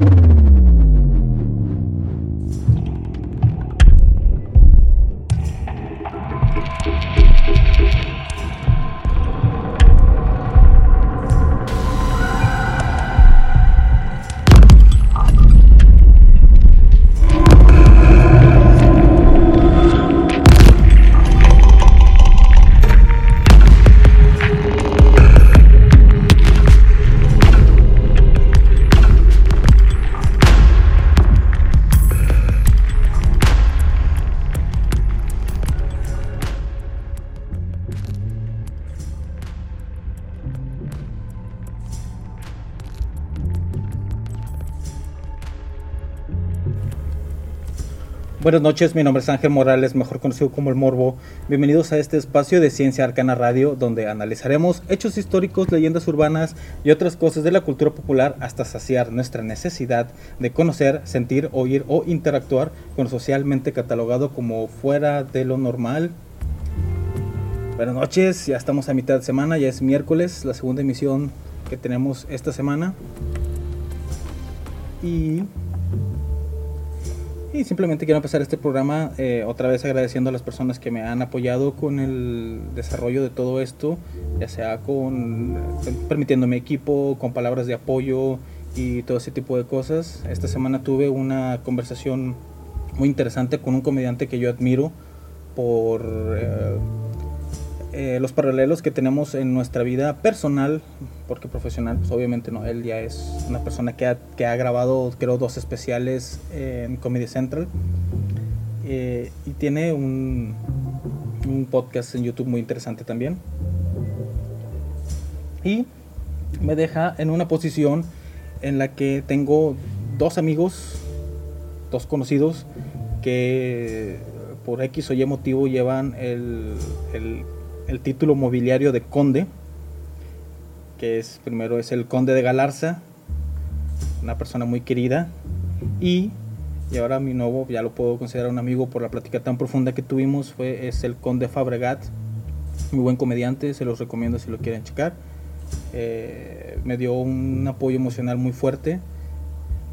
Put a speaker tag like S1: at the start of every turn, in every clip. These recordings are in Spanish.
S1: you Buenas noches, mi nombre es Ángel Morales, mejor conocido como El Morbo. Bienvenidos a este espacio de Ciencia Arcana Radio, donde analizaremos hechos históricos, leyendas urbanas y otras cosas de la cultura popular hasta saciar nuestra necesidad de conocer, sentir, oír o interactuar con lo socialmente catalogado como fuera de lo normal. Buenas noches, ya estamos a mitad de semana, ya es miércoles, la segunda emisión que tenemos esta semana. Y y simplemente quiero empezar este programa eh, otra vez agradeciendo a las personas que me han apoyado con el desarrollo de todo esto, ya sea con permitiéndome equipo, con palabras de apoyo y todo ese tipo de cosas. Esta semana tuve una conversación muy interesante con un comediante que yo admiro por eh, eh, los paralelos que tenemos en nuestra vida personal, porque profesional, pues obviamente no, él ya es una persona que ha, que ha grabado, creo, dos especiales en Comedy Central. Eh, y tiene un, un podcast en YouTube muy interesante también. Y me deja en una posición en la que tengo dos amigos, dos conocidos, que por X o Y motivo llevan el, el el título mobiliario de conde, que es primero es el conde de Galarza, una persona muy querida, y, y ahora mi nuevo, ya lo puedo considerar un amigo por la plática tan profunda que tuvimos, fue, es el conde Fabregat, muy buen comediante, se los recomiendo si lo quieren checar. Eh, me dio un apoyo emocional muy fuerte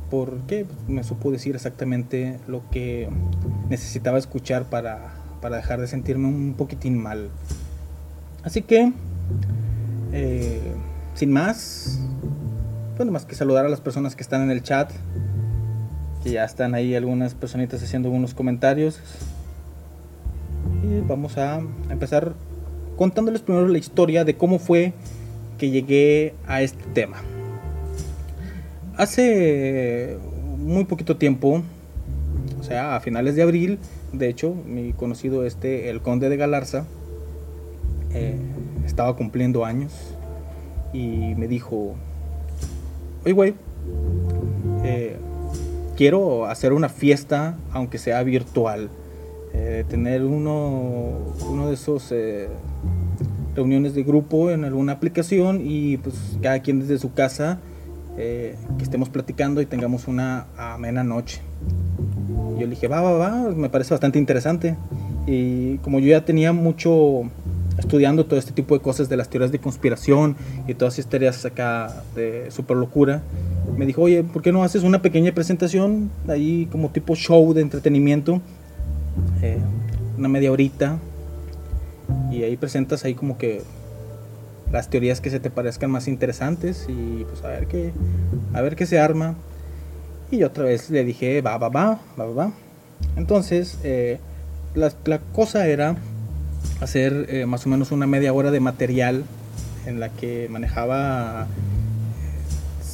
S1: porque me supo decir exactamente lo que necesitaba escuchar para, para dejar de sentirme un poquitín mal. Así que, eh, sin más, pues más que saludar a las personas que están en el chat, que ya están ahí algunas personitas haciendo algunos comentarios. Y vamos a empezar contándoles primero la historia de cómo fue que llegué a este tema. Hace muy poquito tiempo, o sea, a finales de abril, de hecho, mi conocido este, el conde de Galarza, eh, estaba cumpliendo años y me dijo, oye güey, eh, quiero hacer una fiesta aunque sea virtual, eh, tener uno, uno de esos reuniones de grupo en alguna aplicación y pues cada quien desde su casa que estemos platicando y tengamos una amena noche. yo le dije, va, va, va, me parece bastante interesante. Y como yo ya tenía mucho estudiando todo este tipo de cosas de las teorías de conspiración y todas estas teorías acá de super locura, me dijo, oye, ¿por qué no haces una pequeña presentación ahí como tipo show de entretenimiento? Eh, una media horita. Y ahí presentas ahí como que las teorías que se te parezcan más interesantes y pues a ver qué, a ver qué se arma. Y otra vez le dije, va, va, va, va, va. Entonces, eh, la, la cosa era hacer eh, más o menos una media hora de material en la que manejaba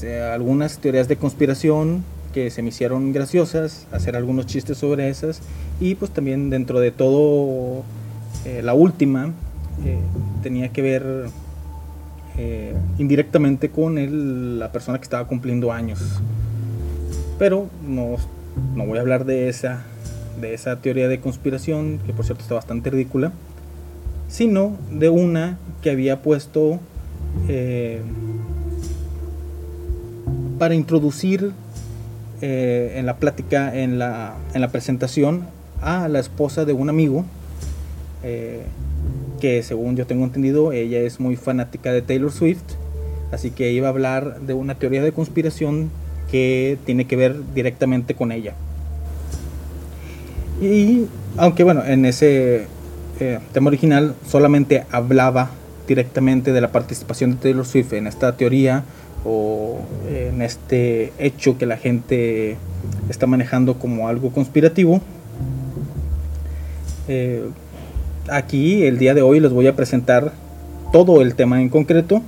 S1: eh, algunas teorías de conspiración que se me hicieron graciosas, hacer algunos chistes sobre esas y pues también dentro de todo eh, la última tenía que ver indirectamente con la persona que estaba cumpliendo años. Pero no, no voy a hablar de esa, de esa teoría de conspiración, que por cierto está bastante ridícula sino de una que había puesto eh, para introducir eh, en la plática, en la, en la, presentación, a la esposa de un amigo, eh, que según yo tengo entendido, ella es muy fanática de Taylor Swift, así que iba a hablar de una teoría de conspiración que tiene que ver directamente con ella. Y aunque bueno, en ese eh, tema original solamente hablaba directamente de la participación de Taylor Swift en esta teoría o en este hecho que la gente está manejando como algo conspirativo. Eh, aquí el día de hoy les voy a presentar todo el tema en concreto,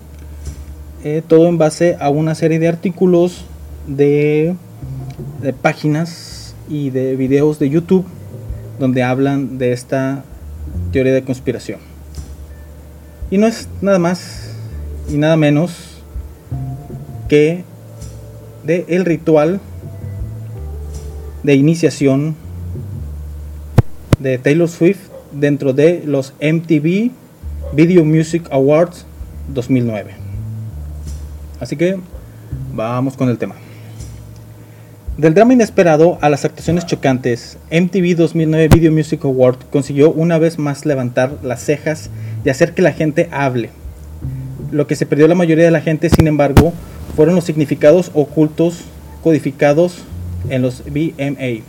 S1: eh, todo en base a una serie de artículos de, de páginas y de videos de YouTube donde hablan de esta teoría de conspiración. Y no es nada más y nada menos que de el ritual de iniciación de Taylor Swift dentro de los MTV Video Music Awards 2009. Así que vamos con el tema. Del drama inesperado a las actuaciones chocantes, MTV 2009 Video Music Award consiguió una vez más levantar las cejas y hacer que la gente hable. Lo que se perdió la mayoría de la gente, sin embargo, fueron los significados ocultos codificados en los VMA.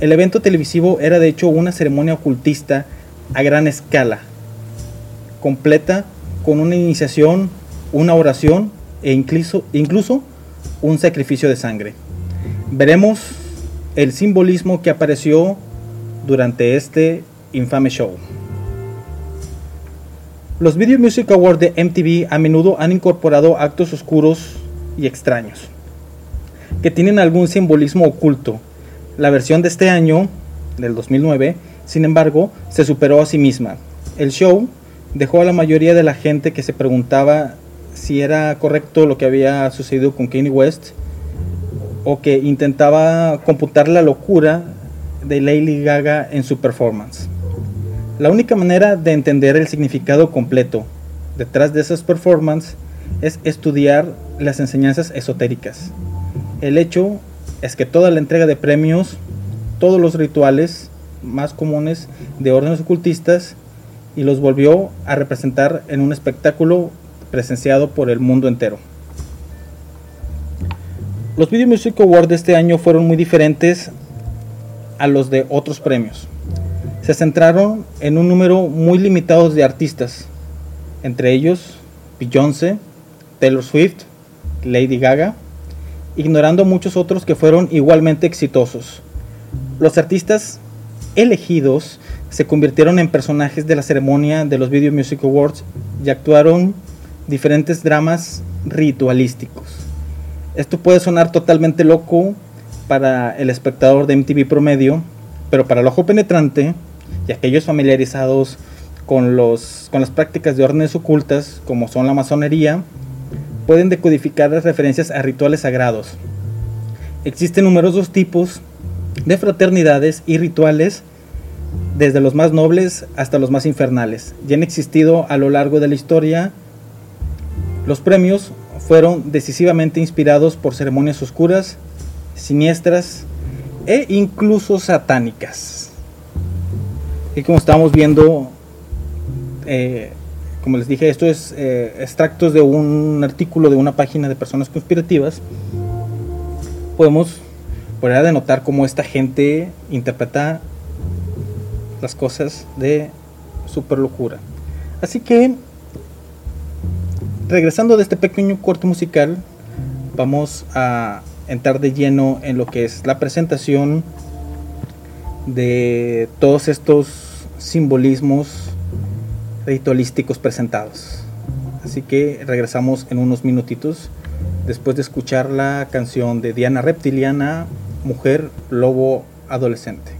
S1: El evento televisivo era de hecho una ceremonia ocultista a gran escala, completa con una iniciación, una oración e incluso, incluso un sacrificio de sangre veremos el simbolismo que apareció durante este infame show. Los Video Music Awards de MTV a menudo han incorporado actos oscuros y extraños, que tienen algún simbolismo oculto. La versión de este año, del 2009, sin embargo, se superó a sí misma. El show dejó a la mayoría de la gente que se preguntaba si era correcto lo que había sucedido con Kanye West o que intentaba computar la locura de Lady Gaga en su performance. La única manera de entender el significado completo detrás de esas performances es estudiar las enseñanzas esotéricas. El hecho es que toda la entrega de premios, todos los rituales más comunes de órdenes ocultistas y los volvió a representar en un espectáculo presenciado por el mundo entero. Los Video Music Awards de este año fueron muy diferentes a los de otros premios. Se centraron en un número muy limitado de artistas, entre ellos Beyoncé, Taylor Swift, Lady Gaga, ignorando muchos otros que fueron igualmente exitosos. Los artistas elegidos se convirtieron en personajes de la ceremonia de los Video Music Awards y actuaron diferentes dramas ritualísticos. Esto puede sonar totalmente loco para el espectador de MTV promedio, pero para el ojo penetrante y aquellos familiarizados con, los, con las prácticas de órdenes ocultas, como son la masonería, pueden decodificar las referencias a rituales sagrados. Existen numerosos tipos de fraternidades y rituales, desde los más nobles hasta los más infernales, y han existido a lo largo de la historia. Los premios fueron decisivamente inspirados por ceremonias oscuras, siniestras e incluso satánicas. Y como estamos viendo, eh, como les dije, esto es eh, extractos de un artículo de una página de personas conspirativas. Podemos poder denotar cómo esta gente interpreta las cosas de super locura. Así que regresando de este pequeño corte musical, vamos a entrar de lleno en lo que es la presentación de todos estos simbolismos ritualísticos presentados. Así que regresamos en unos minutitos después de escuchar la canción de Diana Reptiliana, Mujer Lobo Adolescente.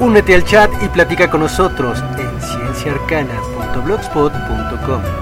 S2: Únete al chat y platica con nosotros en cienciaarcana.blogspot.com.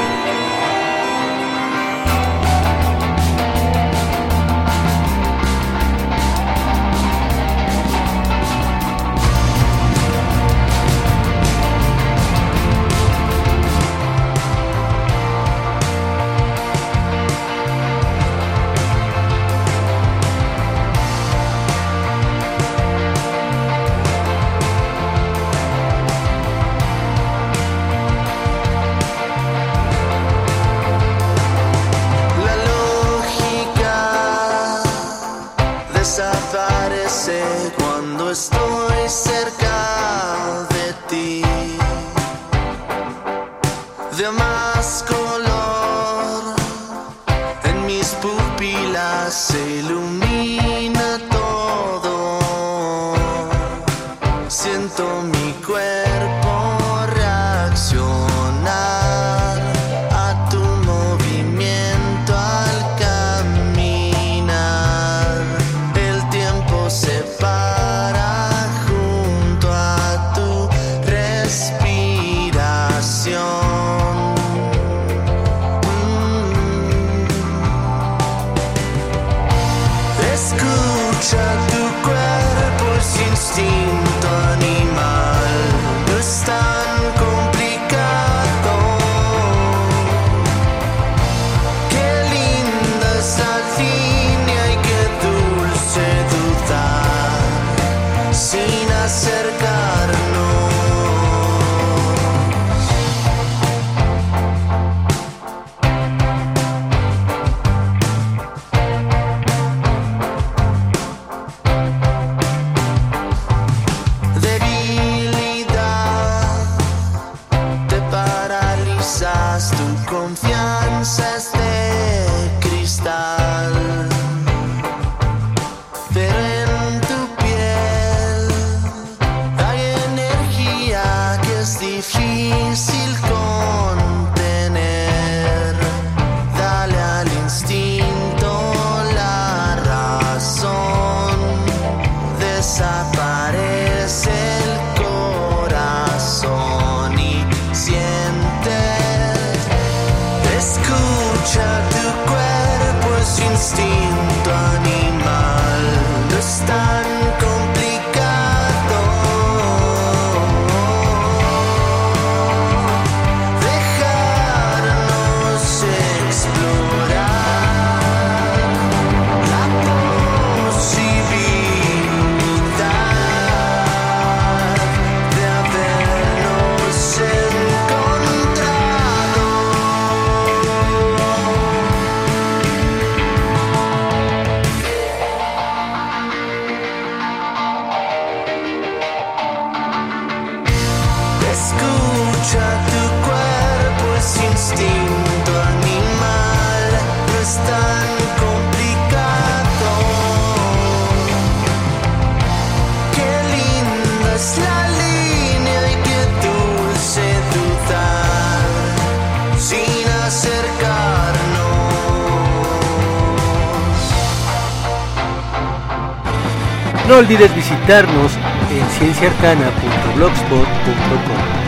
S2: Olvides visitarnos en cienciaarcana.blogspot.com.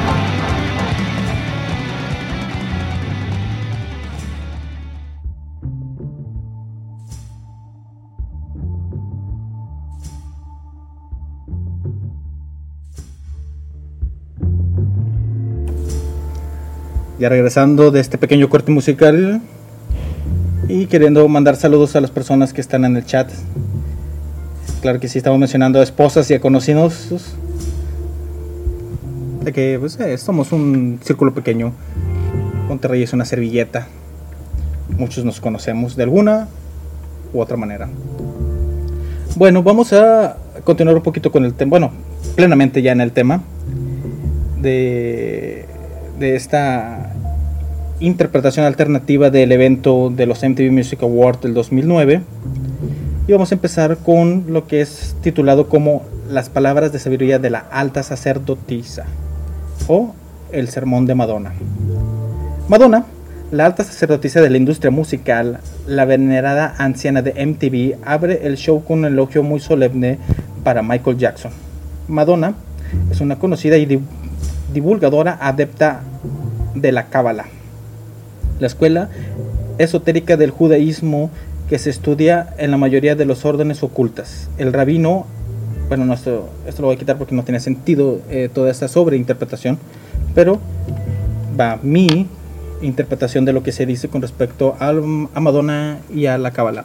S1: Ya regresando de este pequeño corte musical y queriendo mandar saludos a las personas que están en el chat. Claro que sí, estamos mencionando a esposas y a conocidos. De que pues, eh, somos un círculo pequeño. Monterrey es una servilleta. Muchos nos conocemos de alguna u otra manera. Bueno, vamos a continuar un poquito con el tema. Bueno, plenamente ya en el tema de, de esta interpretación alternativa del evento de los MTV Music Awards del 2009. Y vamos a empezar con lo que es titulado como Las palabras de sabiduría de la alta sacerdotisa o El sermón de Madonna. Madonna, la alta sacerdotisa de la industria musical, la venerada anciana de MTV, abre el show con un elogio muy solemne para Michael Jackson. Madonna es una conocida y div- divulgadora adepta de la Cábala, la escuela esotérica del judaísmo que se estudia en la mayoría de los órdenes ocultas. El rabino, bueno, no, esto, esto lo voy a quitar porque no tiene sentido eh, toda esta sobreinterpretación, pero va mi interpretación de lo que se dice con respecto al- a Madonna y a la Cábala.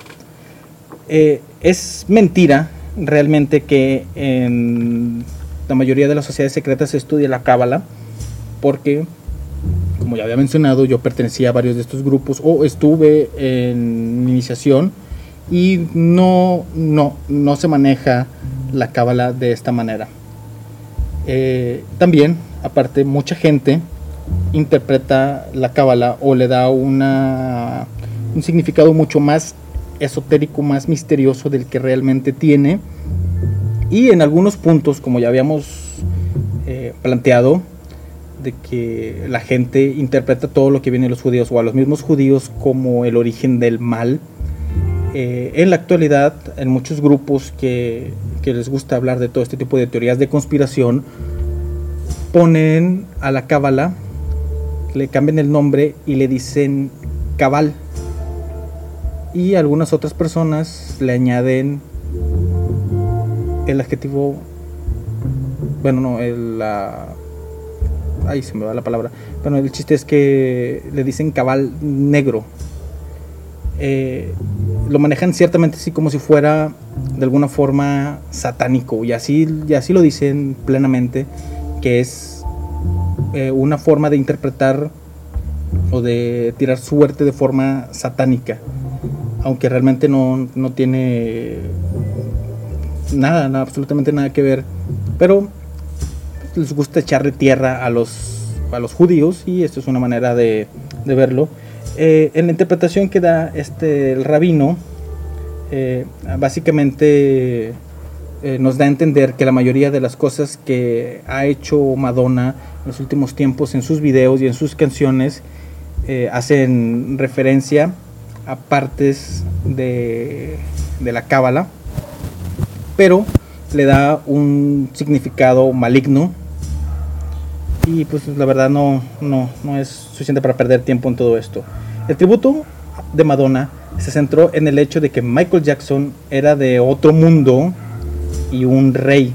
S1: Eh, es mentira realmente que en la mayoría de las sociedades secretas se estudia la Cábala, porque, como ya había mencionado, yo pertenecía a varios de estos grupos o estuve en iniciación y no, no, no se maneja la Cábala de esta manera. Eh, también, aparte, mucha gente interpreta la cábala o le da una, un significado mucho más esotérico, más misterioso del que realmente tiene. Y en algunos puntos, como ya habíamos eh, planteado, de que la gente interpreta todo lo que viene de los judíos o a los mismos judíos como el origen del mal. Eh, en la actualidad, en muchos grupos que, que les gusta hablar de todo este tipo de teorías de conspiración, ponen a la cábala le cambian el nombre y le dicen cabal. Y algunas otras personas le añaden el adjetivo, bueno, no, el, la, ay, se me va la palabra. Bueno, el chiste es que le dicen cabal negro. Eh, lo manejan ciertamente así como si fuera de alguna forma satánico y así, y así lo dicen plenamente que es eh, una forma de interpretar o de tirar suerte de forma satánica, aunque realmente no, no tiene nada, nada, absolutamente nada que ver, pero les gusta echarle tierra a los a los judíos y esto es una manera de, de verlo. Eh, en la interpretación que da este, el rabino, eh, básicamente eh, nos da a entender que la mayoría de las cosas que ha hecho Madonna en los últimos tiempos en sus videos y en sus canciones hacen referencia a partes de, de la cábala, pero le da un significado maligno y pues la verdad no, no, no es suficiente para perder tiempo en todo esto. El tributo de Madonna se centró en el hecho de que Michael Jackson era de otro mundo y un rey,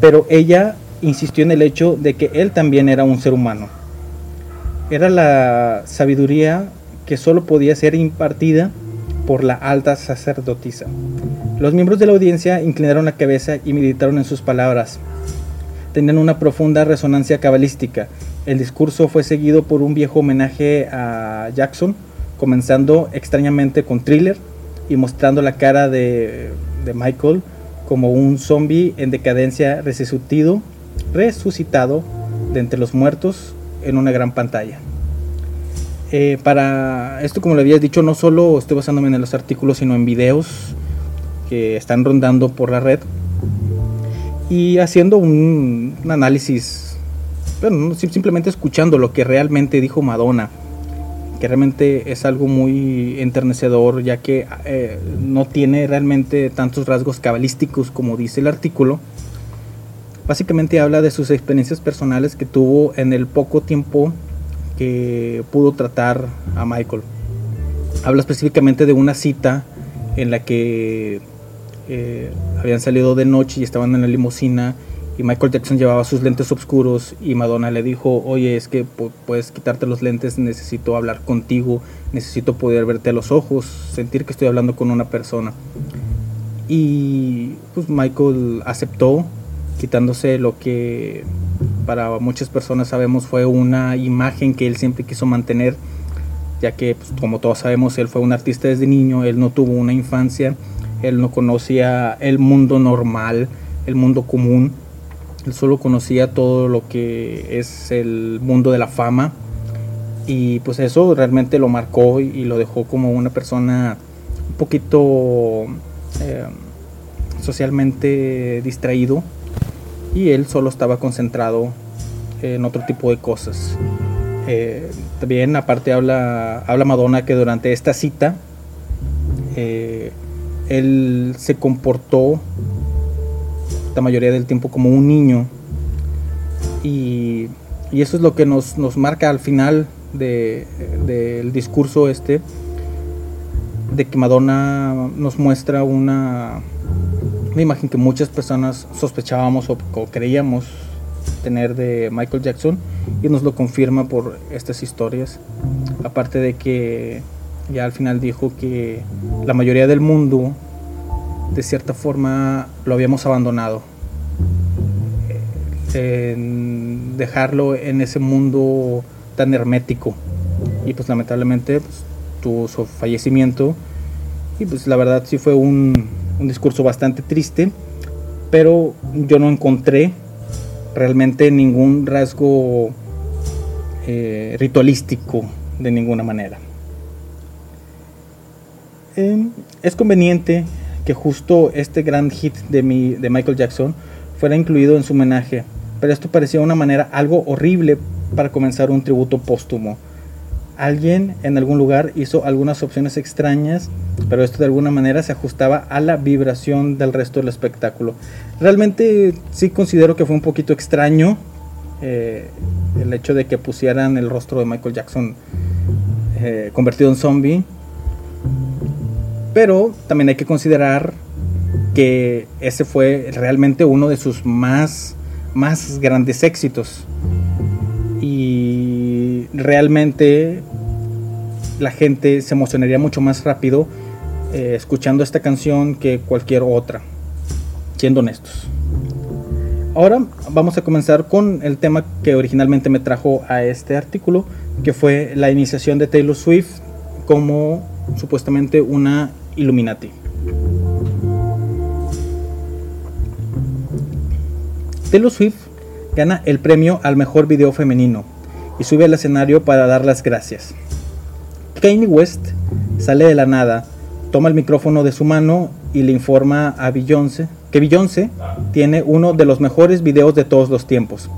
S1: pero ella insistió en el hecho de que él también era un ser humano. Era la sabiduría que solo podía ser impartida por la alta sacerdotisa. Los miembros de la audiencia inclinaron la cabeza y meditaron en sus palabras. Tenían una profunda resonancia cabalística. El discurso fue seguido por un viejo homenaje a Jackson, comenzando extrañamente con thriller y mostrando la cara de, Michael como un zombie en decadencia resucitado, resucitado de entre los muertos en una gran pantalla. Eh, para esto, como le habías dicho, no solo estoy basándome en los artículos, sino en videos que están rondando por la red y haciendo un, análisis, bueno, no, simplemente escuchando lo que realmente dijo Madonna, que realmente es algo muy enternecedor, ya que eh, no tiene realmente tantos rasgos cabalísticos como dice el artículo. Básicamente habla de sus experiencias personales que tuvo en el poco tiempo que pudo tratar a Michael. Habla específicamente de una cita en la que eh, habían salido de noche y estaban en la limusina y Michael Jackson llevaba sus lentes oscuros y Madonna le dijo, oye, es que puedes quitarte los lentes, necesito hablar contigo, necesito poder verte a los ojos, sentir que estoy hablando con una persona. Y pues Michael aceptó, quitándose lo que para muchas personas sabemos fue una imagen que él siempre quiso mantener, ya que pues, como todos sabemos él fue un artista desde niño, él no tuvo una infancia, él no conocía el mundo normal, el mundo común, él solo conocía todo lo que es el mundo de la fama. Y pues eso realmente lo marcó y lo dejó como una persona un poquito eh, socialmente distraído. Y él solo estaba concentrado en otro tipo de cosas. Eh, también aparte habla, habla Madonna que durante esta cita eh, él se comportó la mayoría del tiempo como un niño y, y eso es lo que nos, nos marca al final del de, discurso este de que Madonna nos muestra una, imagen que muchas personas sospechábamos o creíamos tener de Michael Jackson y nos lo confirma por estas historias. Aparte de que ya al final dijo que la mayoría del mundo de cierta forma lo habíamos abandonado. En dejarlo en ese mundo tan hermético. Y pues lamentablemente pues, tuvo su fallecimiento. Y pues la verdad sí fue un, un discurso bastante triste. Pero yo no encontré realmente ningún rasgo eh, ritualístico de ninguna manera. Es conveniente que justo este gran hit de, mi, de Michael Jackson fuera incluido en su homenaje, pero esto parecía una manera algo horrible para comenzar un tributo póstumo. Alguien en algún lugar hizo algunas opciones extrañas, pero esto de alguna manera se ajustaba a la vibración del resto del espectáculo. Realmente sí considero que fue un poquito extraño eh, el hecho de que pusieran el rostro de Michael Jackson eh, convertido en zombie. Pero también hay que considerar que ese fue realmente uno de sus más, más grandes éxitos. Y realmente la gente se emocionaría mucho más rápido eh, escuchando esta canción que cualquier otra, siendo honestos. Ahora vamos a comenzar con el tema que originalmente me trajo a este artículo, que fue la iniciación de Taylor Swift como supuestamente una Illuminati. Taylor Swift gana el premio al mejor video femenino y sube al escenario para dar las gracias. Kanye West sale de la nada, toma el micrófono de su mano y le informa a Beyoncé que Beyoncé tiene uno de los mejores videos de todos los tiempos.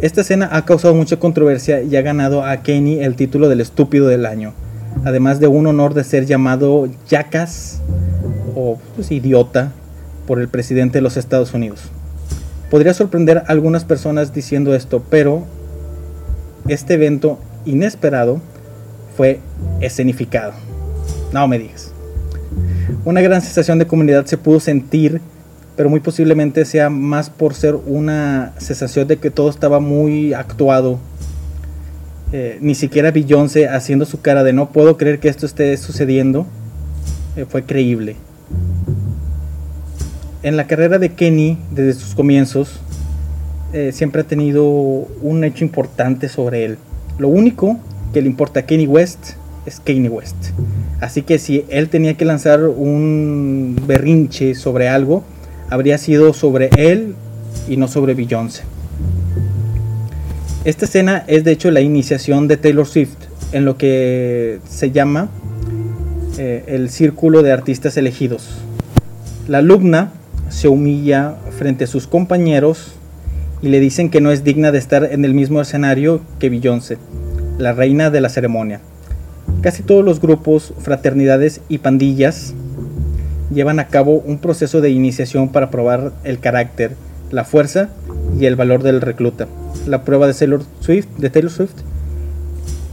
S1: Esta escena ha causado mucha controversia y ha ganado a Kanye el título del estúpido del año, además de un honor de ser llamado Jackass o pues, idiota por el presidente de los Estados Unidos. Podría sorprender a algunas personas diciendo esto, pero este evento inesperado fue escenificado. No me digas. Una gran sensación de comunidad se pudo sentir, pero muy posiblemente sea más por ser una sensación de que todo estaba muy actuado. Eh, ni siquiera Beyoncé haciendo su cara de no puedo creer que esto esté sucediendo eh, fue creíble. En la carrera de Kenny, desde sus comienzos, eh, siempre ha tenido un hecho importante sobre él. Lo único que le importa a Kanye West es Kanye West. Así que si él tenía que lanzar un berrinche sobre algo, habría sido sobre él y no sobre Beyoncé. Esta escena es de hecho la iniciación de Taylor Swift en lo que se llama eh, el círculo de artistas elegidos. La alumna se humilla frente a sus compañeros y le dicen que no es digna de estar en el mismo escenario que Beyoncé la reina de la ceremonia. Casi todos los grupos, fraternidades y pandillas llevan a cabo un proceso de iniciación para probar el carácter, la fuerza y el valor del recluta. La prueba de Taylor Swift, de Taylor Swift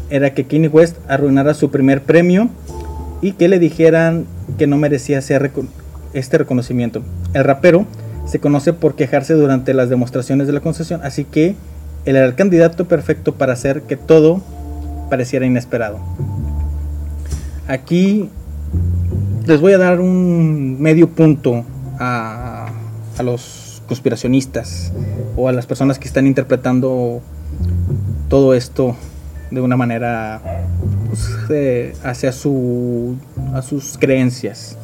S1: era que Kanye West arruinara su primer premio y que le dijeran que no merecía este reconocimiento. El rapero se conoce por quejarse durante las demostraciones de la concesión, así que él era el candidato perfecto para hacer que todo pareciera inesperado. Aquí les voy a dar un medio punto a, los conspiracionistas o a las personas que están interpretando todo esto de una manera pues, hacia su, a sus creencias.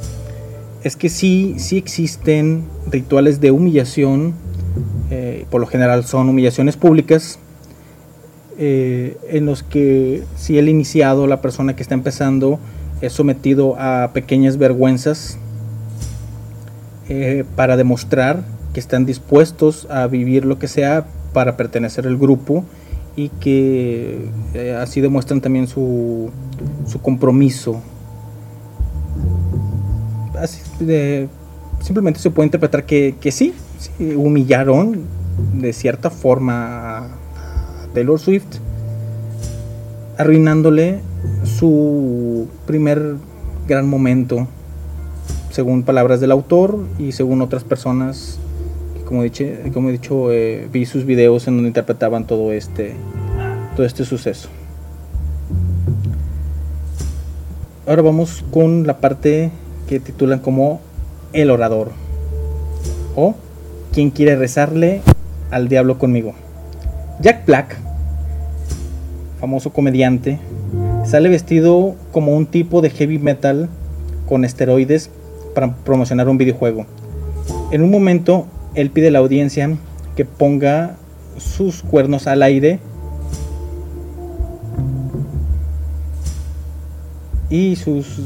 S1: Es que sí, sí existen rituales de humillación eh, por lo general son humillaciones públicas, eh, en los que si el iniciado, la persona que está empezando, es sometido a pequeñas vergüenzas eh, para demostrar que están dispuestos a vivir lo que sea para pertenecer al grupo y que así demuestran también su, su compromiso. simplemente se puede interpretar que, que sí, humillaron de cierta forma a Taylor Swift, arruinándole su primer gran momento, según palabras del autor y según otras personas, como, he dicho, eh, vi sus videos en donde interpretaban todo este, todo este suceso. Ahora vamos con la parte que titulan como El orador o quien quiere rezarle al diablo conmigo. Jack Black, famoso comediante, sale vestido como un tipo de heavy metal con esteroides para promocionar un videojuego. En un momento, él pide a la audiencia que ponga sus cuernos al aire y sus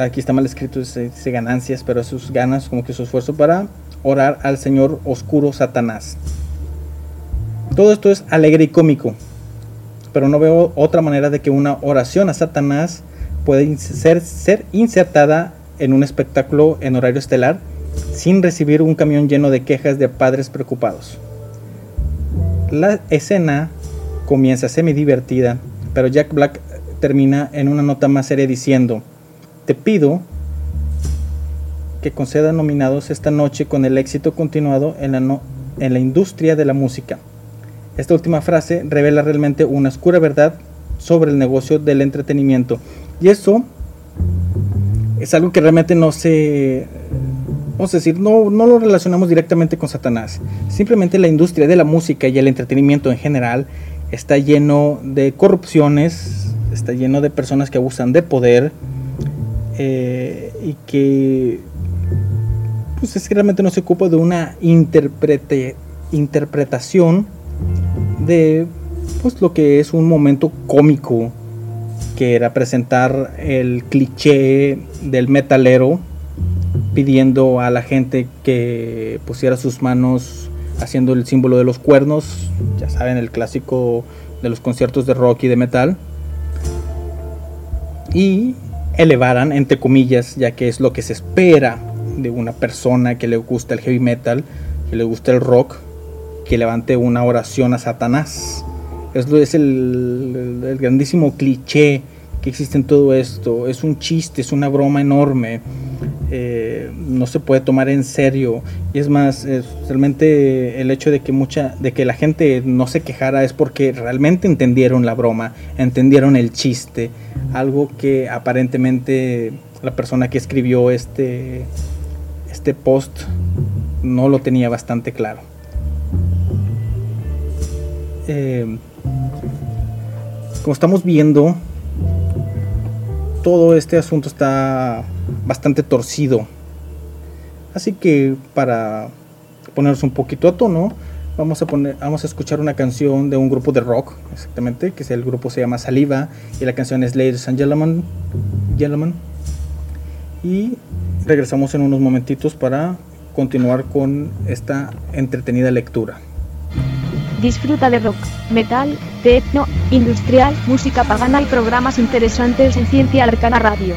S1: aquí está mal escrito dice, ganancias pero sus ganas como que su esfuerzo para orar al Señor oscuro Satanás. Todo esto es alegre y cómico, pero no veo otra manera de que una oración a Satanás pueda ser, ser insertada en un espectáculo en horario estelar sin recibir un camión lleno de quejas de padres preocupados. La escena comienza semi divertida, pero Jack Black termina en una nota más seria diciendo, te pido que conceda nominados esta noche con el éxito continuado en la, en la industria de la música. Esta última frase revela realmente una oscura verdad sobre el negocio del entretenimiento. Y eso es algo que realmente no se... Vamos a decir, no, no lo relacionamos directamente con Satanás. Simplemente la industria de la música y el entretenimiento en general está lleno de corrupciones, está lleno de personas que abusan de poder eh, y que pues es realmente no se ocupa de una interprete, interpretación de pues lo que es un momento cómico que era presentar el cliché del metalero pidiendo a la gente que pusiera sus manos haciendo el símbolo de los cuernos, ya saben, el clásico de los conciertos de rock y de metal, y elevaran, entre comillas, ya que es lo que se espera de una persona que le gusta el heavy metal, que le gusta el rock, que levante una oración a Satanás. Eso es el, el grandísimo cliché que existe en todo esto. Es un chiste, es una broma enorme. Eh, no se puede tomar en serio. Y es más, realmente el hecho de que mucha, de que la gente no se quejara es porque realmente entendieron la broma, entendieron el chiste. Algo que aparentemente la persona que escribió este, este post no lo tenía bastante claro. Eh, como estamos viendo, todo este asunto está bastante torcido. Así que para ponernos un poquito a tono, vamos a poner, vamos a escuchar una canción de un grupo de rock, exactamente, que es el grupo se llama Saliva y la canción es Ladies and Gentlemen, Gentlemen. Y regresamos en unos momentitos para continuar con esta entretenida lectura.
S3: Disfruta de rock, metal, techno, industrial, música pagana y programas interesantes en Ciencia Arcana Radio.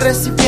S4: la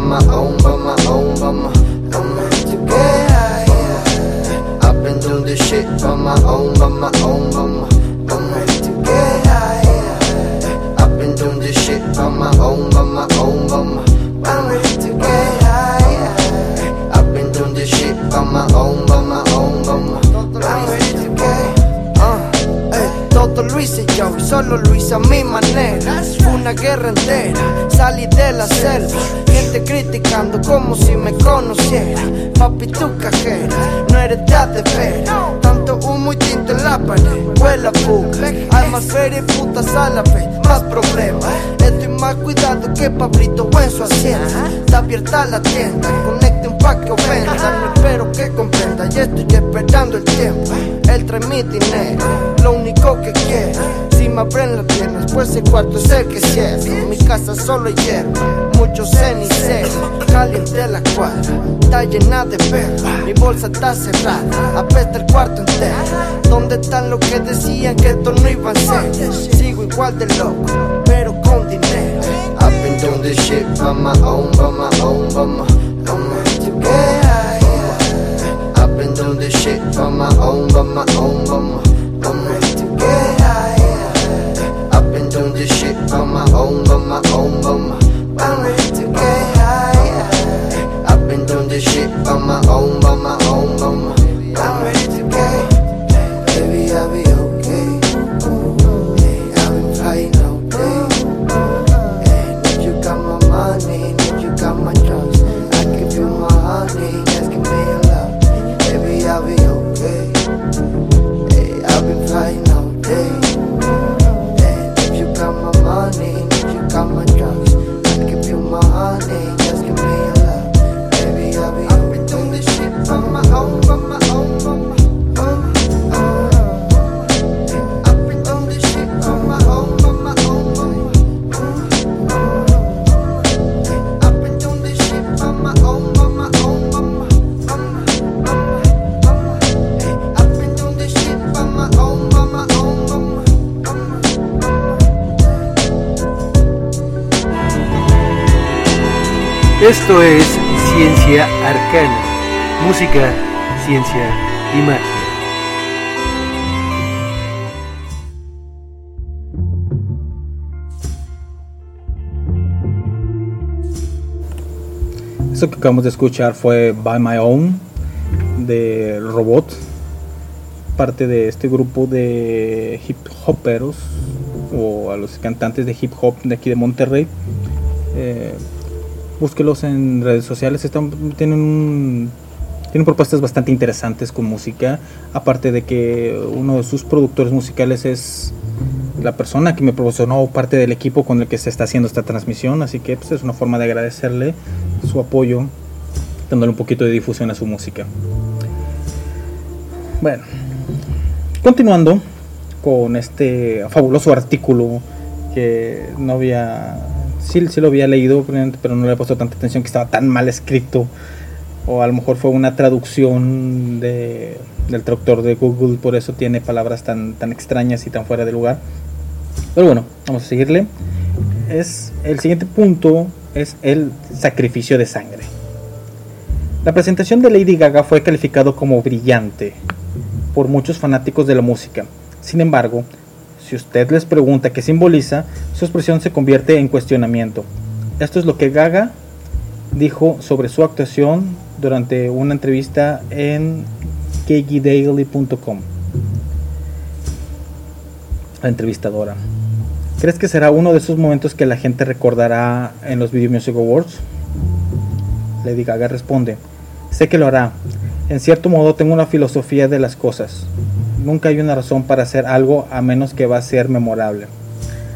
S4: shit by my own, by my Está la tienda, conecten pa' que venda. No espero que comprenda y estoy esperando el tiempo. Él trae mi dinero, lo único que quiero. Si me abren las piernas, pues el cuarto es el que cierro. Mi casa solo hay hierba, mucho cenicero. Caliente la cuadra, está llena de perros. Mi bolsa está cerrada, apesta el cuarto entero. ¿Dónde están los que decían que esto no iba a ser? Sigo igual de loco, pero con been doing this shit by my own, by my own, by my own. Yeah, yeah. I've been doing this shit by my own, by my own, by my own. I've been doing this shit by my own, by my own, by my own. I've been doing this shit by my own, by my own,
S2: Esto es Ciencia Arcana. Música, ciencia y magia.
S1: Eso que acabamos de escuchar fue By My Own de Robot, parte de este grupo de hip hoperos o a los cantantes de hip hop de aquí de Monterrey. Eh, búsquelos en redes sociales, están, tienen, tienen propuestas bastante interesantes con música, aparte de que uno de sus productores musicales es la persona que me proporcionó parte del equipo con el que se está haciendo esta transmisión, así que pues, es una forma de agradecerle su apoyo, dándole un poquito de difusión a su música. Bueno, continuando con este fabuloso artículo que no había, sí, sí lo había leído, pero no le he puesto tanta atención que estaba tan mal escrito, o a lo mejor fue una traducción de, del traductor de Google, por eso tiene palabras tan, tan extrañas y tan fuera de lugar. Pero bueno, vamos a seguirle. Es el siguiente punto es el sacrificio de sangre. La presentación de Lady Gaga fue calificado como brillante por muchos fanáticos de la música. Sin embargo, si usted les pregunta qué simboliza, su expresión se convierte en cuestionamiento. Esto es lo que Gaga dijo sobre su actuación durante una entrevista en kegidaily.com. La entrevistadora. ¿Crees que será uno de esos momentos que la gente recordará en los Video Music Awards? Lady Gaga responde, sé que lo hará. En cierto modo tengo una filosofía de las cosas. Nunca hay una razón para hacer algo a menos que va a ser memorable.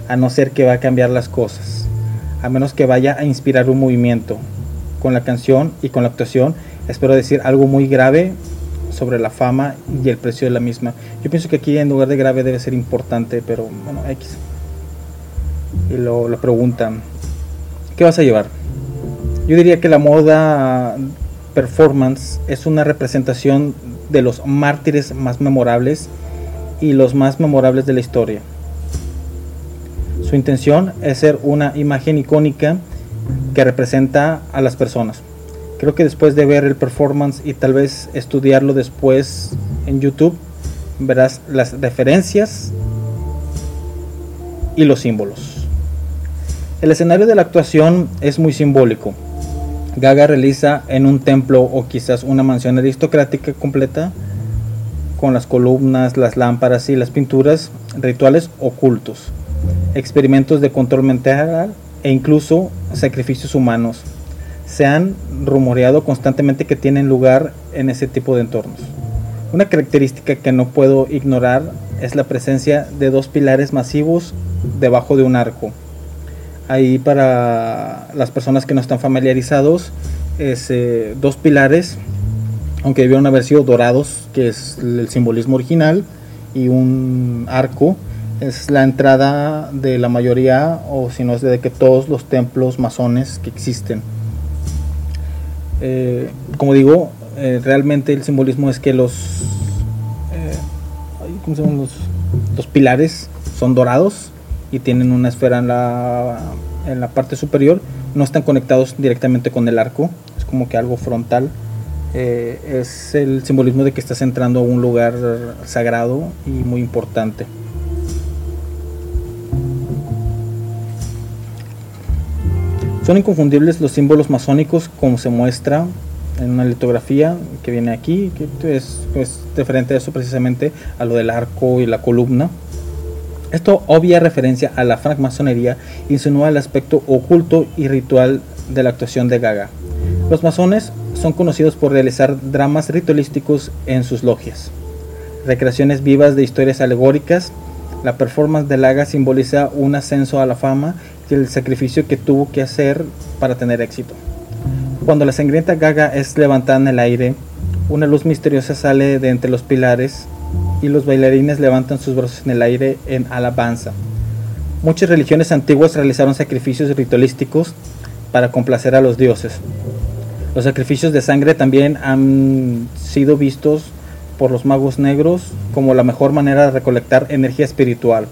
S1: A no ser que va a cambiar las cosas. A menos que vaya a inspirar un movimiento. Con la canción y con la actuación espero decir algo muy grave sobre la fama y el precio de la misma. Yo pienso que aquí en lugar de grave debe ser importante, pero bueno, X. Y lo, lo preguntan, ¿qué vas a llevar? Yo diría que la moda performance es una representación de los mártires más memorables y los más memorables de la historia. Su intención es ser una imagen icónica que representa a las personas. Creo que después de ver el performance y tal vez estudiarlo después en YouTube, verás las referencias y los símbolos. El escenario de la actuación es muy simbólico. Gaga realiza en un templo o quizás una mansión aristocrática completa con las columnas, las lámparas y las pinturas, rituales ocultos, experimentos de control mental e incluso sacrificios humanos. Se han rumoreado constantemente que tienen lugar en ese tipo de entornos. Una característica que no puedo ignorar es la presencia de dos pilares masivos debajo de un arco. Ahí para las personas que no están familiarizados, es eh, dos pilares, aunque debieron haber sido dorados, que es el simbolismo original, y un arco, es la entrada de la mayoría, o si no es de que todos los templos masones que existen. Eh, como digo, eh, realmente el simbolismo es que los, ¿cómo se los, los pilares son dorados y tienen una esfera en la, parte superior. No están conectados directamente con el arco, es como que algo frontal. Eh, es el simbolismo de que estás entrando a un lugar sagrado y muy importante. Son inconfundibles los símbolos masónicos como se muestra en una litografía que viene aquí, que es, es diferente a eso precisamente a lo del arco y la columna. Esto obvia referencia a la francmasonería insinúa el aspecto oculto y ritual de la actuación de Gaga. Los masones son conocidos por realizar dramas ritualísticos en sus logias, recreaciones vivas de historias alegóricas. La performance de Gaga simboliza un ascenso a la fama y el sacrificio que tuvo que hacer para tener éxito. Cuando la sangrienta Gaga es levantada en el aire, una luz misteriosa sale de entre los pilares y los bailarines levantan sus brazos en el aire en alabanza. Muchas religiones antiguas realizaron sacrificios ritualísticos para complacer a los dioses. Los sacrificios de sangre también han sido vistos por los magos negros como la mejor manera de recolectar energía espiritual.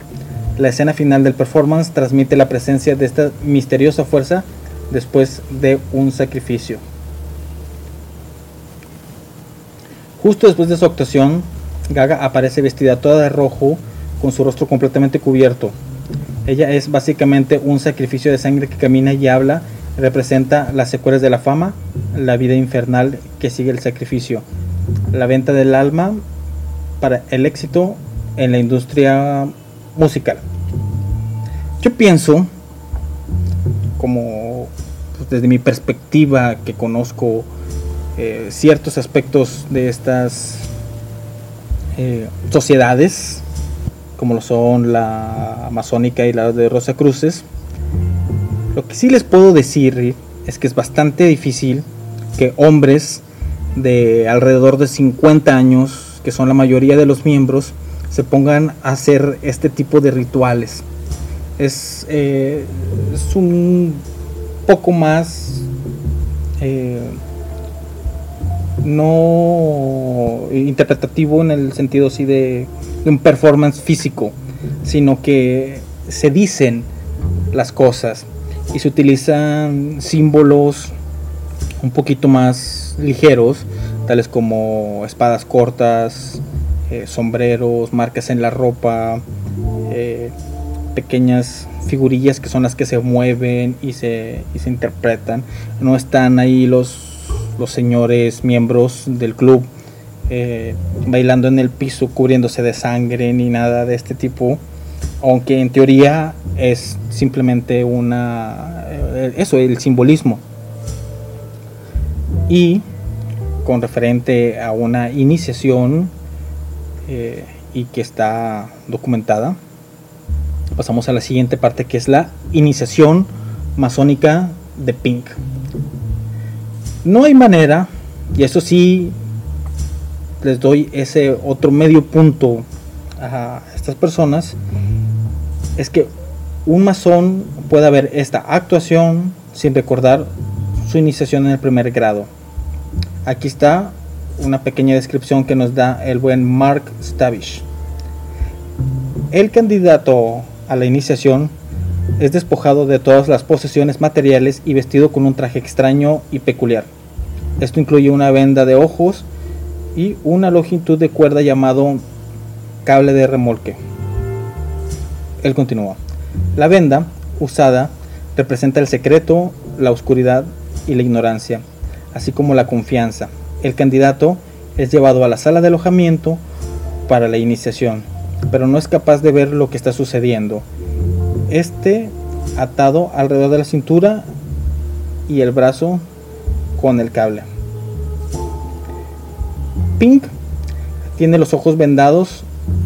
S1: La escena final del performance transmite la presencia de esta misteriosa fuerza después de un sacrificio. Justo después de su actuación, Gaga aparece vestida toda de rojo, con su rostro completamente cubierto. Ella es básicamente un sacrificio de sangre que camina y habla, representa las secuelas de la fama, la vida infernal que sigue el sacrificio, la venta del alma para el éxito en la industria musical. Yo pienso, como pues, desde mi perspectiva que conozco eh, ciertos aspectos de estas eh, sociedades, como lo son la amazónica y la de Rosa Cruces, lo que sí les puedo decir es que es bastante difícil que hombres de alrededor de 50 años, que son la mayoría de los miembros, se pongan a hacer este tipo de rituales. Es, eh, es un poco más eh, no interpretativo en el sentido así de, un performance físico, sino que se dicen las cosas y se utilizan símbolos un poquito más más ligeros, tales como espadas cortas, eh, sombreros, marcas en la ropa, eh, pequeñas figurillas que son las que se mueven y se, y se interpretan. No están ahí los, los señores miembros del club eh, bailando en el piso, cubriéndose de sangre ni nada de este tipo. Aunque en teoría es simplemente una... eh, eso, el simbolismo. Y con referente a una iniciación eh, y que está documentada, pasamos a la siguiente parte que es la iniciación masónica de Pink. No hay manera, y eso sí les doy ese otro medio punto a estas personas, es que un masón puede ver esta actuación sin recordar su iniciación en el primer grado. Aquí está una pequeña descripción que nos da el buen Mark Stavish. El candidato a la iniciación es despojado de todas las posesiones materiales y vestido con un traje extraño y peculiar. Esto incluye una venda de ojos y una longitud de cuerda llamado cable de remolque. Él continúa. La venda usada representa el secreto, la oscuridad y la ignorancia, así como la confianza. El candidato es llevado a la sala de alojamiento para la iniciación, pero no es capaz de ver lo que está sucediendo. Este atado alrededor de la cintura y el brazo con el cable. Pink tiene los ojos vendados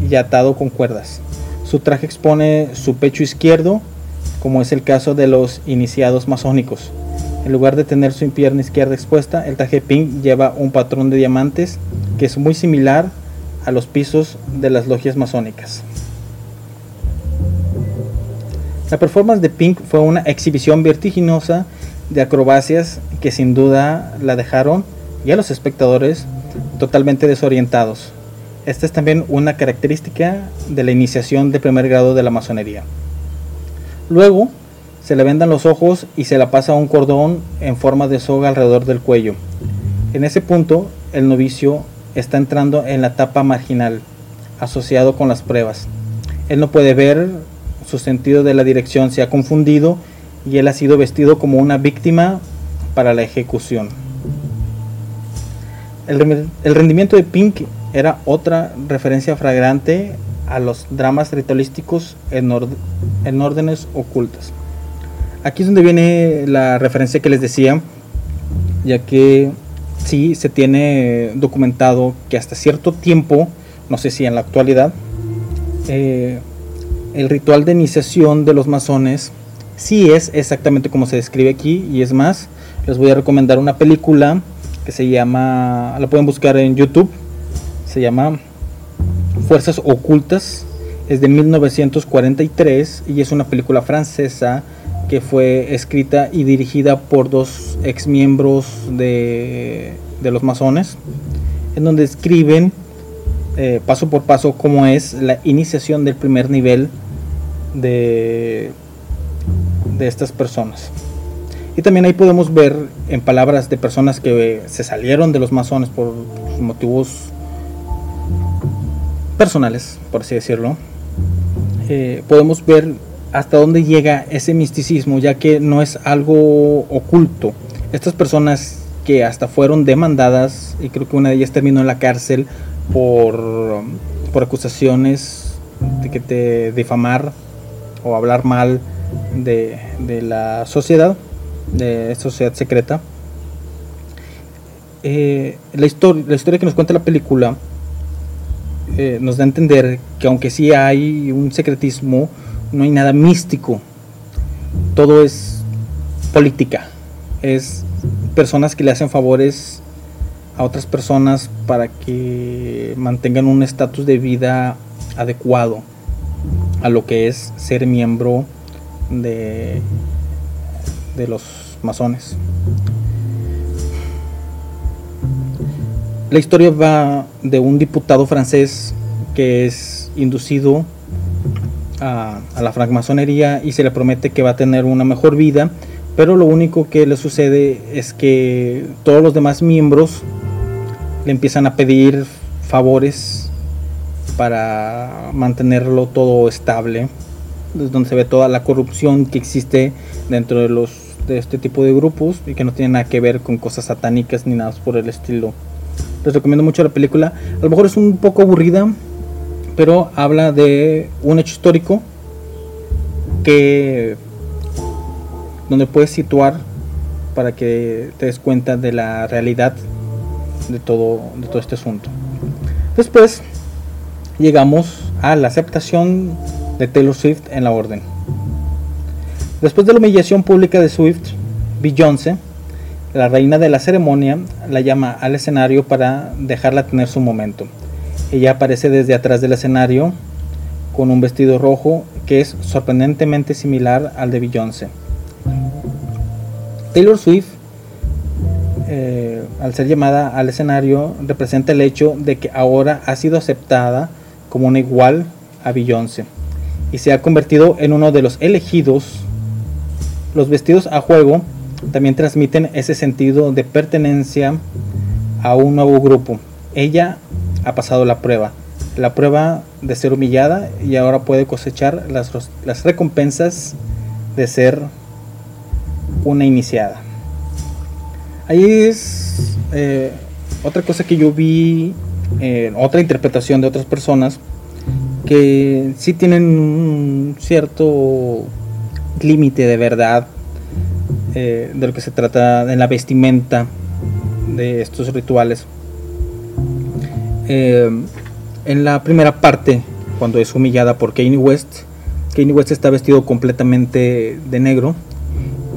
S1: y atado con cuerdas. Su traje expone su pecho izquierdo, como es el caso de los iniciados masónicos. En lugar de tener su pierna izquierda expuesta, el traje Pink lleva un patrón de diamantes que es muy similar a los pisos de las logias masónicas. La performance de Pink fue una exhibición vertiginosa de acrobacias que sin duda la dejaron y a los espectadores totalmente desorientados. Esta es también una característica de la iniciación de primer grado de la masonería. Luego se le vendan los ojos y se la pasa un cordón en forma de soga alrededor del cuello. En ese punto, el novicio está entrando en la etapa marginal, asociado con las pruebas. Él no puede ver, su sentido de la dirección se ha confundido y él ha sido vestido como una víctima para la ejecución. El, rendimiento de Pink era otra referencia fragrante a los dramas ritualísticos en, en órdenes ocultas. Aquí es donde viene la referencia que les decía, ya que sí se tiene documentado que hasta cierto tiempo, no sé si en la actualidad, eh, el ritual de iniciación de los masones sí es exactamente como se describe aquí y es más, les voy a recomendar una película que se llama, la pueden buscar en YouTube, se llama Fuerzas Ocultas, es de 1943 y es una película francesa que fue escrita y dirigida por dos ex miembros de, de los masones, en donde escriben eh, paso por paso cómo es la iniciación del primer nivel de, de estas personas. Y también ahí podemos ver en palabras de personas que se salieron de los masones por motivos personales, por así decirlo. eh, podemos ver hasta dónde llega ese misticismo, ya que no es algo oculto. Estas personas que hasta fueron demandadas, y creo que una de ellas terminó en la cárcel por, por acusaciones de que te difamar o hablar mal de, de la sociedad, de sociedad secreta. Eh, la, historia, la historia que nos cuenta la película eh, nos da a entender que aunque sí hay un secretismo, no hay nada místico. Todo es política. Es personas que le hacen favores a otras personas para que mantengan un estatus de vida adecuado a lo que es ser miembro de, de los masones. La historia va de un diputado francés que es inducido a, la francmasonería y se le promete que va a tener una mejor vida Pero lo único que le sucede es que todos los demás miembros le empiezan a pedir favores para mantenerlo todo estable. Es donde se ve toda la corrupción que existe dentro de los de este tipo de grupos y que no tiene nada que ver con cosas satánicas ni nada por el estilo. Les recomiendo mucho la película. A lo mejor es un poco aburrida, pero habla de un hecho histórico que donde puedes situar para que te des cuenta de la realidad de todo, de todo este asunto. Después llegamos a la aceptación de Taylor Swift en la orden. Después de la humillación pública de Swift, Beyoncé, la reina de la ceremonia, la llama al escenario para dejarla tener su momento. Ella aparece desde atrás del escenario con un vestido rojo que es sorprendentemente similar al de Beyoncé. Taylor Swift, eh, al ser llamada al escenario, representa el hecho de que ahora ha sido aceptada como una igual a Beyoncé y se ha convertido en uno de los elegidos. Los vestidos a juego también transmiten ese sentido de pertenencia a un nuevo grupo. Ella ha pasado la prueba, la prueba de ser humillada y ahora puede cosechar las, las recompensas de ser una iniciada. Ahí es eh, otra cosa que yo vi, eh, otra interpretación de otras personas que sí tienen un cierto límite de verdad eh, de lo que se trata en la vestimenta de estos rituales. Eh, en la primera parte, cuando es humillada por Kanye West, Kanye West está vestido completamente de negro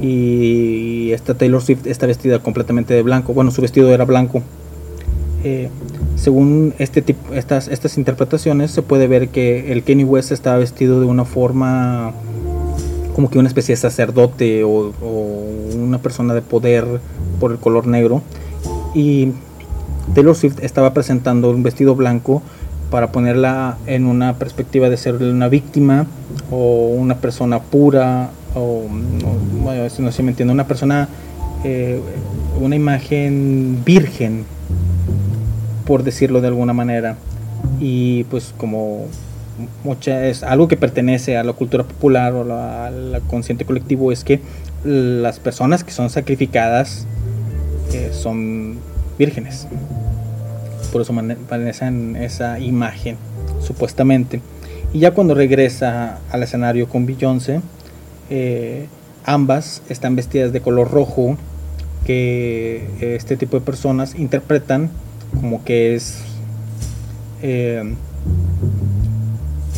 S1: y esta Taylor Swift está vestida completamente de blanco. Bueno, su vestido era blanco. Eh, según este tipo, estas, estas interpretaciones, se puede ver que el Kanye West estaba vestido de una forma como que una especie de sacerdote o, una persona de poder por el color negro. Y Taylor Swift estaba presentando un vestido blanco para ponerla en una perspectiva de ser una víctima o una persona pura o, o, bueno, no sé si me entiende, una persona, eh, una imagen virgen, por decirlo de alguna manera. Y pues como es algo que pertenece a la cultura popular o al consciente colectivo es que las personas que son sacrificadas eh, son vírgenes. Por eso mane- manejan esa imagen, supuestamente. Y ya cuando regresa al escenario con Beyoncé, eh, ambas están vestidas de color rojo, que este tipo de personas interpretan como que es eh,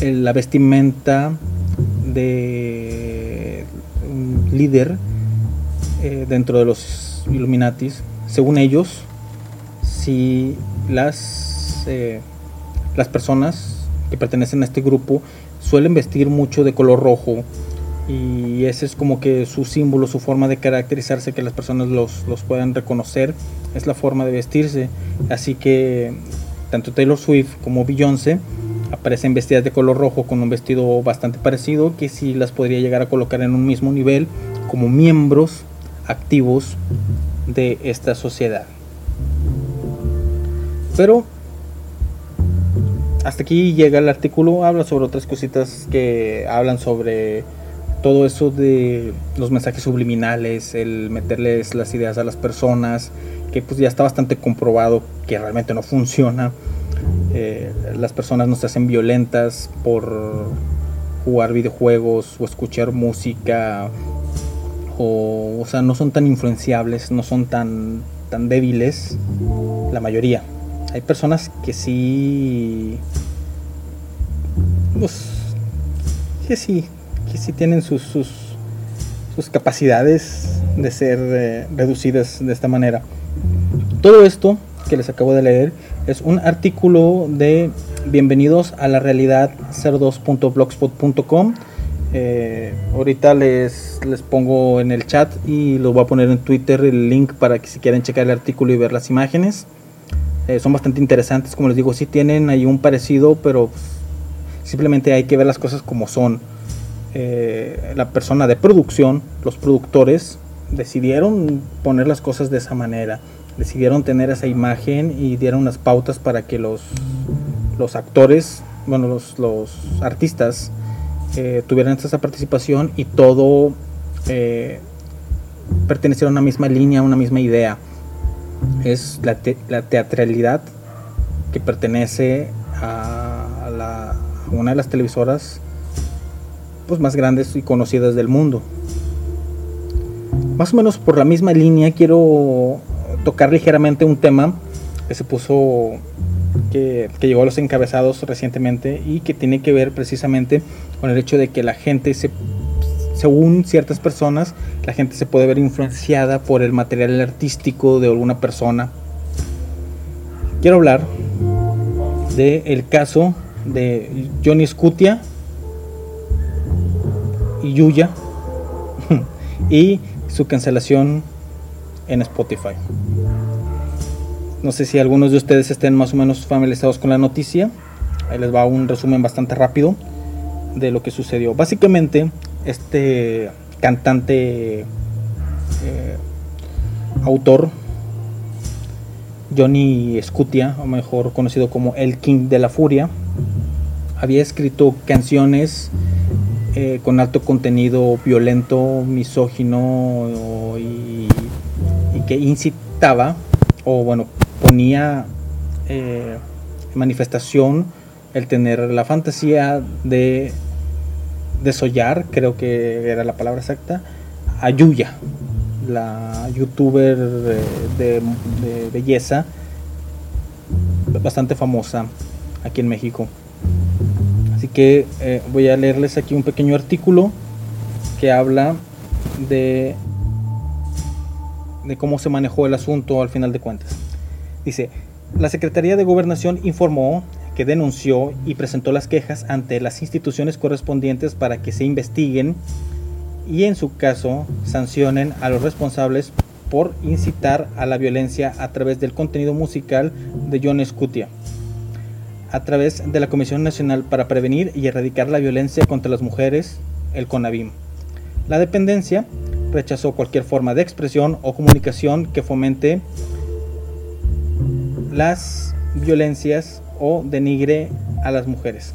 S1: el- la vestimenta de líder eh, dentro de los Illuminatis. Según ellos, si las, eh, las personas que pertenecen a este grupo suelen vestir mucho de color rojo y ese es como que su símbolo, su forma de caracterizarse, que las personas los, los puedan reconocer, es la forma de vestirse. Así que tanto Taylor Swift como Beyoncé aparecen vestidas de color rojo con un vestido bastante parecido que sí las podría llegar a colocar en un mismo nivel como miembros activos de esta sociedad. Pero hasta aquí llega el artículo, habla sobre otras cositas que hablan sobre todo eso de los mensajes subliminales, el meterles las ideas a las personas, que pues ya está bastante comprobado que realmente no funciona. Eh, las personas no se hacen violentas por jugar videojuegos o escuchar música o, o sea, no son tan influenciables, no son tan, tan débiles, la mayoría. Hay personas que sí, pues, que sí, que sí tienen sus, sus, sus capacidades de ser eh, reducidas de esta manera. Todo esto que les acabo de leer es un artículo de Bienvenidos a la realidad 02.blogspot.com. Eh, ahorita les, les pongo en el chat y lo voy a poner en Twitter el link para que si quieren checar el artículo y ver las imágenes. Eh, son bastante interesantes, como les digo, sí tienen ahí un parecido, pero simplemente hay que ver las cosas como son. Eh, la persona de producción, los productores, decidieron poner las cosas de esa manera. Decidieron tener esa imagen y dieron unas pautas para que los, los actores, bueno, los, los artistas eh, tuvieran esa participación y todo eh, perteneciera a una misma línea, a una misma idea. Es la, la teatralidad que pertenece a, a una de las televisoras pues, más grandes y conocidas del mundo. Más o menos por la misma línea quiero tocar ligeramente un tema que se puso, que, que llegó a los encabezados recientemente y que tiene que ver precisamente con el hecho de que la gente se, según ciertas personas, la gente se puede ver influenciada por el material artístico de alguna persona. Quiero hablar de el caso de Johnny Scutia y Yuya y su cancelación en Spotify. No sé si algunos de ustedes estén más o menos familiarizados con la noticia. Ahí les va un resumen bastante rápido de lo que sucedió. Básicamente, este cantante, eh, autor, Johnny Scutia, o mejor conocido como el King de la Furia, había escrito canciones eh, con alto contenido violento, misógino y, y que incitaba, o bueno, ponía eh, en manifestación el tener la fantasía de desollar, creo que era la palabra exacta, a Yuya, la youtuber de, belleza bastante famosa aquí en México. Así que eh, voy a leerles aquí un pequeño artículo que habla de, de cómo se manejó el asunto al final de cuentas. Dice, la Secretaría de Gobernación informó que denunció y presentó las quejas ante las instituciones correspondientes para que se investiguen y en su caso sancionen a los responsables por incitar a la violencia a través del contenido musical de John Scutia a través de la Comisión Nacional para Prevenir y Erradicar la Violencia contra las Mujeres, el CONAVIM. La dependencia rechazó cualquier forma de expresión o comunicación que fomente las violencias o denigre a las mujeres.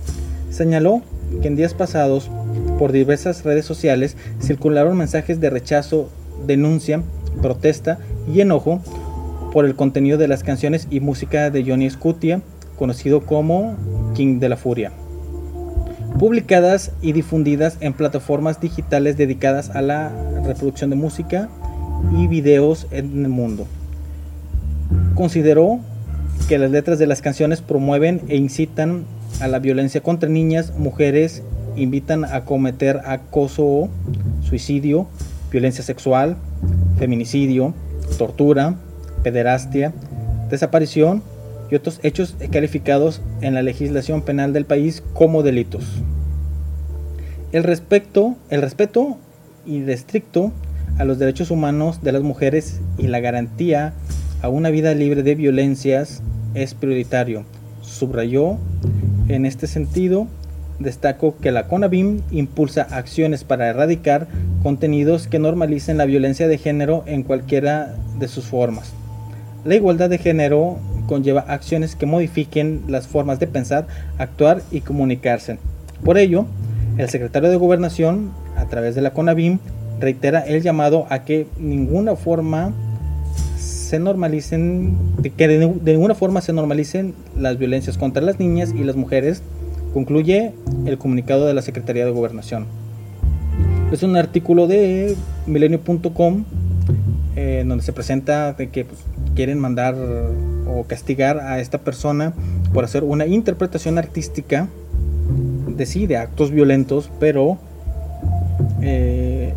S1: Señaló que en días pasados por diversas redes sociales circularon mensajes de rechazo, denuncia, protesta y enojo por el contenido de las canciones y música de Johnny Scutia, conocido como King de la Furia, publicadas y difundidas en plataformas digitales dedicadas a la reproducción de música y videos en el mundo. Consideró que las letras de las canciones promueven e incitan a la violencia contra niñas, mujeres, invitan a cometer acoso, suicidio, violencia sexual, feminicidio, tortura, pederastia, desaparición y otros hechos calificados en la legislación penal del país como delitos. El respecto, el respeto irrestricto a los derechos humanos de las mujeres y la garantía a una vida libre de violencias es prioritario. Subrayó en este sentido, destaco que la CONABIM impulsa acciones para erradicar contenidos que normalicen la violencia de género en cualquiera de sus formas. La igualdad de género conlleva acciones que modifiquen las formas de pensar, actuar y comunicarse. Por ello, el secretario de Gobernación, a través de la CONABIM, reitera el llamado a que ninguna forma se normalicen, que de, de ninguna forma se normalicen las violencias contra las niñas y las mujeres, concluye el comunicado de la Secretaría de Gobernación. Es un artículo de milenio.com eh, donde se presenta de que pues, quieren mandar o castigar a esta persona por hacer una interpretación artística de sí, de actos violentos, pero eh,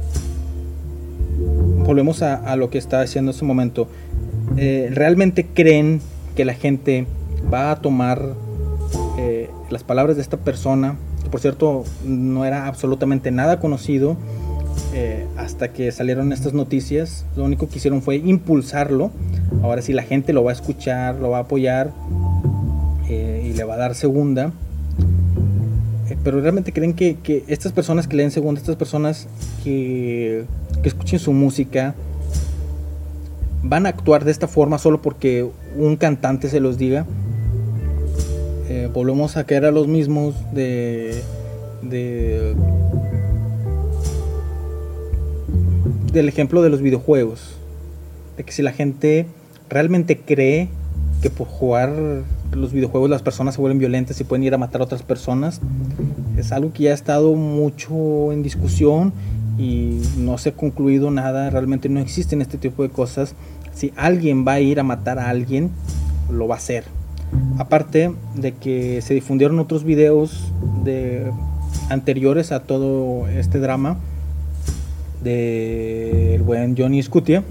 S1: volvemos a, lo que está haciendo en ese momento. Eh, ¿Realmente creen que la gente va a tomar eh, las palabras de esta persona, que por cierto no era absolutamente nada conocido eh, hasta que salieron estas noticias? Lo único que hicieron fue impulsarlo. Ahora sí la gente lo va a escuchar, lo va a apoyar y le va a dar segunda pero realmente creen que, que, estas personas que leen segunda, estas personas que, que, escuchen su música, van a actuar de esta forma solo porque un cantante se los diga. Eh, volvemos a caer a los mismos de, de del ejemplo de los videojuegos. De que si la gente realmente cree que por jugar los videojuegos las personas se vuelven violentas y pueden ir a matar a otras personas, es algo que ya ha estado mucho en discusión y no se ha concluido nada, realmente no existen este tipo de cosas. Si alguien va a ir a matar a alguien, lo va a hacer. Aparte de que se difundieron otros videos de anteriores a todo este drama del buen Johnny Scutia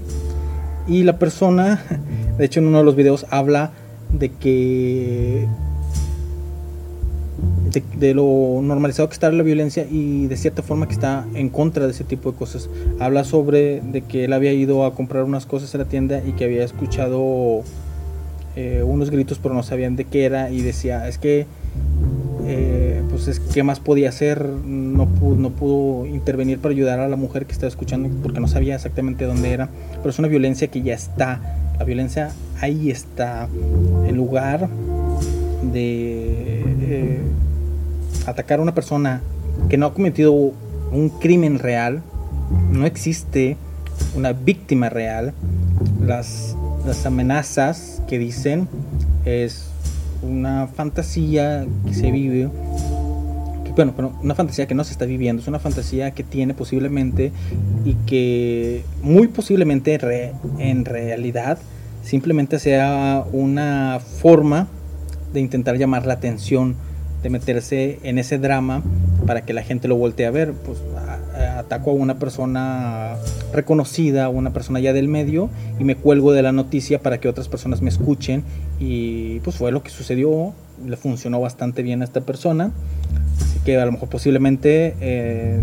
S1: y la persona, de hecho en uno de los videos habla de que de, lo normalizado que está la violencia y de cierta forma que está en contra de ese tipo de cosas. Habla sobre de que él había ido a comprar unas cosas a la tienda y que había escuchado eh, unos gritos pero no sabían de qué era y decía, es que eh, pues es qué más podía hacer, no pudo, no pudo intervenir para ayudar a la mujer que estaba escuchando porque no sabía exactamente dónde era, pero es una violencia que ya está, la violencia ahí está, en lugar de eh, atacar a una persona que no ha cometido un crimen real, no existe una víctima real, las, las amenazas que dicen es una fantasía que se vive, bueno, pero una fantasía que no se está viviendo, es una fantasía que tiene posiblemente y que muy posiblemente en realidad simplemente sea una forma de intentar llamar la atención, de meterse en ese drama para que la gente lo voltee a ver. Pues ataco a una persona reconocida, a una persona ya del medio y me cuelgo de la noticia para que otras personas me escuchen. Y pues fue lo que sucedió, le funcionó bastante bien a esta persona, así que a lo mejor posiblemente eh,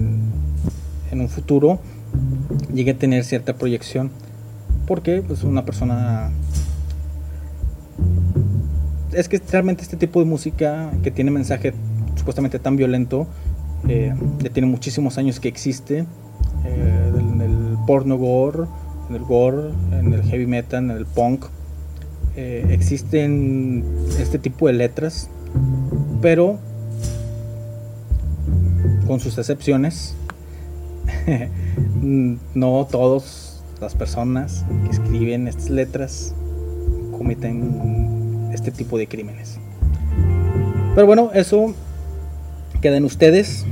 S1: en un futuro llegue a tener cierta proyección. Porque pues una persona es que realmente este tipo de música que tiene mensaje supuestamente tan violento eh, ya tiene muchísimos años que existe eh, en el porno gore en el gore en el heavy metal en el punk eh, existen este tipo de letras pero con sus excepciones no todas las personas que escriben estas letras cometen este tipo de crímenes. Pero bueno, eso queda en ustedes.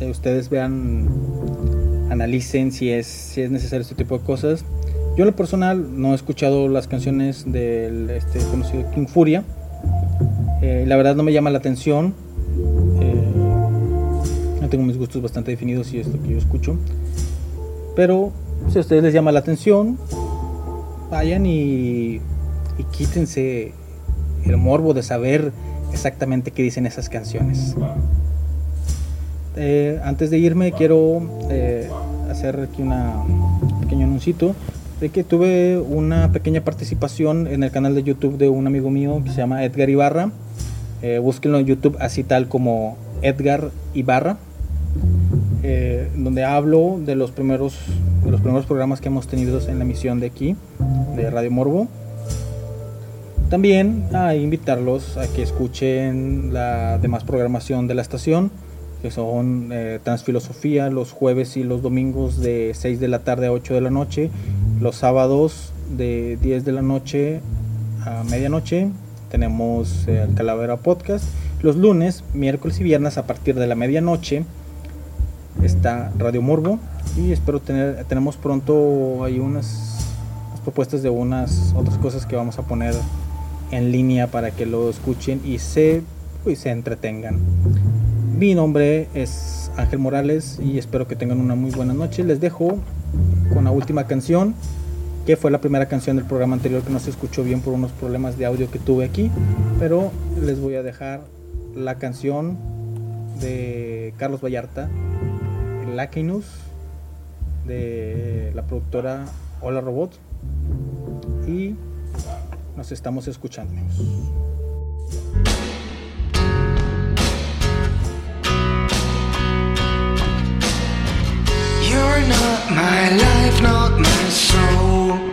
S1: Eh, Ustedes vean, analicen si es, si es necesario este tipo de cosas. Yo en lo personal no he escuchado las canciones del este, conocido King Furia. Eh, la verdad no me llama la atención. Eh, no tengo mis gustos bastante definidos y es lo que yo escucho. Pero si a ustedes les llama la atención, vayan y, y quítense el morbo de saber exactamente qué dicen esas canciones. Eh, antes de irme quiero eh, hacer aquí una un pequeño anuncito de que tuve una pequeña participación en el canal de YouTube de un amigo mío que se llama Edgar Ibarra. Eh, búsquenlo en YouTube así tal como Edgar Ibarra, eh, donde hablo de los primeros de los primeros programas que hemos tenido en la emisión de aquí de Radio Morbo. También a invitarlos a que escuchen la demás programación de la estación, que son eh, Transfilosofía los jueves y los domingos de 6 de la tarde a 8 de la noche, los sábados de 10 de la noche a medianoche tenemos eh, el Calavera Podcast, los lunes, miércoles y viernes a partir de la medianoche está Radio Morbo y espero tener tenemos pronto unas, unas propuestas de unas otras cosas que vamos a poner en línea para que lo escuchen y se pues, se entretengan. Mi nombre es Ángel Morales y espero que tengan una muy buena noche. Les dejo con la última canción, que fue la primera canción del programa anterior que no se escuchó bien por unos problemas de audio que tuve aquí, pero les voy a dejar la canción de Carlos Vallarta, Lakinus, de la productora Hola Robot, y nos estamos escuchando.
S5: You're not my life, not my soul.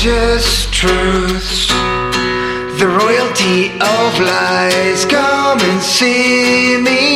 S2: Precious truths. The royalty of lies. Come and see me